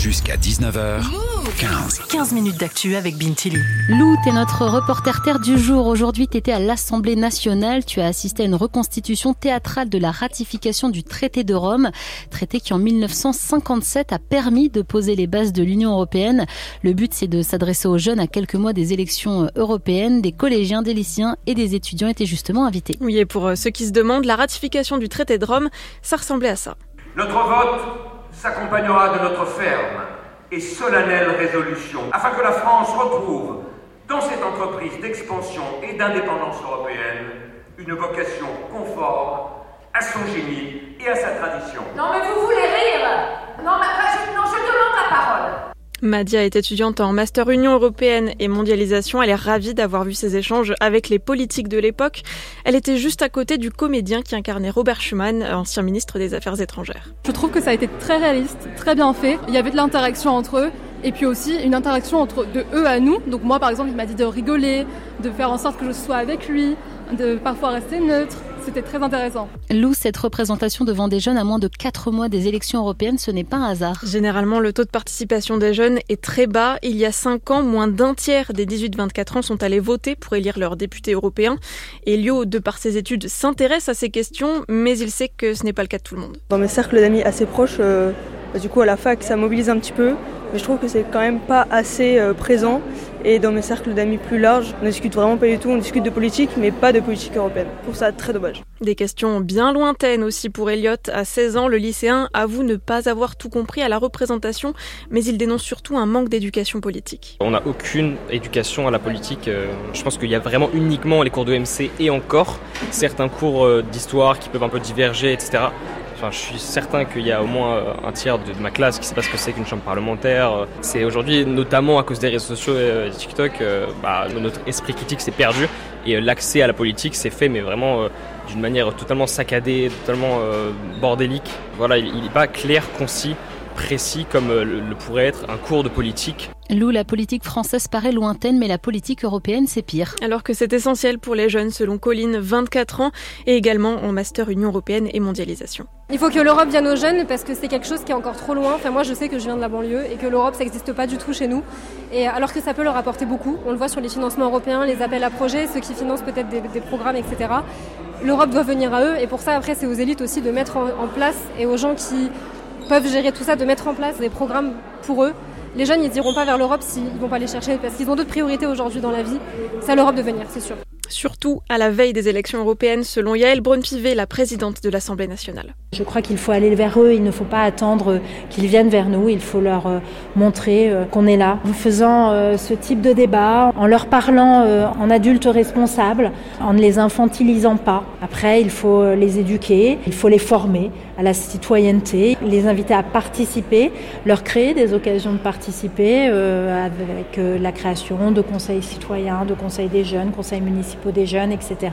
Jusqu'à 19h, 15. 15 minutes d'actu avec Bintili. Lou, t'es notre reporter terre du jour. Aujourd'hui, t'étais à l'Assemblée nationale. Tu as assisté à une reconstitution théâtrale de la ratification du traité de Rome. Traité qui, en 1957, a permis de poser les bases de l'Union européenne. Le but, c'est de s'adresser aux jeunes à quelques mois des élections européennes. Des collégiens, des lycéens et des étudiants étaient justement invités. Oui, et pour ceux qui se demandent, la ratification du traité de Rome, ça ressemblait à ça. Notre vote s'accompagnera de notre ferme et solennelle résolution afin que la France retrouve dans cette entreprise d'expansion et d'indépendance européenne une vocation conforme à son génie et à sa tradition. Non mais vous voulez rire Non, mais, je, non, je demande la parole. Madia est étudiante en Master Union européenne et mondialisation. Elle est ravie d'avoir vu ces échanges avec les politiques de l'époque. Elle était juste à côté du comédien qui incarnait Robert Schuman, ancien ministre des Affaires étrangères. Je trouve que ça a été très réaliste, très bien fait. Il y avait de l'interaction entre eux et puis aussi une interaction entre de eux à nous. Donc moi par exemple, il m'a dit de rigoler, de faire en sorte que je sois avec lui, de parfois rester neutre. C'était très intéressant. Lou, cette représentation devant des jeunes à moins de 4 mois des élections européennes, ce n'est pas un hasard. Généralement, le taux de participation des jeunes est très bas. Il y a 5 ans, moins d'un tiers des 18-24 ans sont allés voter pour élire leurs députés européens. Elio, de par ses études, s'intéresse à ces questions, mais il sait que ce n'est pas le cas de tout le monde. Dans mes cercles d'amis assez proches, euh, bah, du coup à la fac, ça mobilise un petit peu mais je trouve que c'est quand même pas assez euh, présent. Et dans mes cercles d'amis plus larges, on discute vraiment pas du tout, on discute de politique, mais pas de politique européenne. Je trouve ça très dommage. Des questions bien lointaines aussi pour Elliot. À 16 ans, le lycéen avoue ne pas avoir tout compris à la représentation, mais il dénonce surtout un manque d'éducation politique. On n'a aucune éducation à la politique. Euh, je pense qu'il y a vraiment uniquement les cours de MC et encore certains cours euh, d'histoire qui peuvent un peu diverger, etc. Je suis certain qu'il y a au moins euh, un tiers de, ma classe qui ne sait pas ce que c'est qu'une chambre parlementaire. C'est aujourd'hui, notamment à cause des réseaux sociaux et TikTok, euh, bah, notre esprit critique s'est perdu et euh, l'accès à la politique s'est fait, mais vraiment d'une manière totalement saccadée, totalement bordélique. Voilà, il n'est pas clair, concis, précis comme le pourrait être un cours de politique Lou, la politique française paraît lointaine, mais la politique européenne, c'est pire. Alors que c'est essentiel pour les jeunes, selon Colline, 24 ans, et également en master Union européenne et mondialisation. Il faut que l'Europe vienne aux jeunes parce que c'est quelque chose qui est encore trop loin. Enfin, moi, je sais que je viens de la banlieue et que l'Europe, ça n'existe pas du tout chez nous. Et alors que ça peut leur apporter beaucoup, on le voit sur les financements européens, les appels à projets, ceux qui financent peut-être des, programmes, etc. L'Europe doit venir à eux, et pour ça, après, c'est aux élites aussi de mettre en place et aux gens qui peuvent gérer tout ça, de mettre en place des programmes pour eux les jeunes, ils iront pas vers l'Europe s'ils vont pas les chercher parce qu'ils ont d'autres priorités aujourd'hui dans la vie. C'est à l'Europe de venir, c'est sûr. Surtout à la veille des élections européennes, selon Yael Braun-Pivet, la présidente de l'Assemblée nationale. Je crois qu'il faut aller vers eux, il ne faut pas attendre qu'ils viennent vers nous, il faut leur euh, montrer euh, qu'on est là. En faisant euh, ce type de débat, en leur parlant en adultes responsables, en ne les infantilisant pas. Après, il faut les éduquer, il faut les former à la citoyenneté, les inviter à participer, leur créer des occasions de participer avec la création de conseils citoyens, de conseils des jeunes, conseils municipaux des jeunes, etc.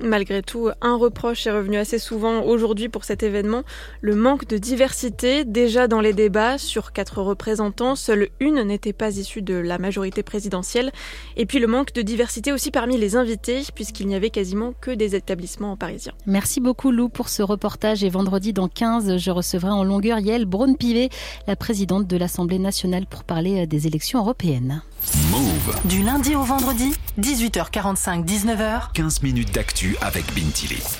Malgré tout, un reproche est revenu assez souvent aujourd'hui pour cet événement, le manque de diversité. Déjà dans les débats, sur quatre représentants, seule une n'était pas issue de la majorité présidentielle. Et puis le manque de diversité aussi parmi les invités, puisqu'il n'y avait quasiment que des établissements parisiens. Merci beaucoup Lou pour ce reportage. Et vendredi dans 15, je recevrai en longueur Yael Braun-Pivet, la présidente de l'Assemblée nationale, pour parler des élections européennes. Move. Du lundi au vendredi, 18h45, 19h. 15 minutes d'actu avec Bintili.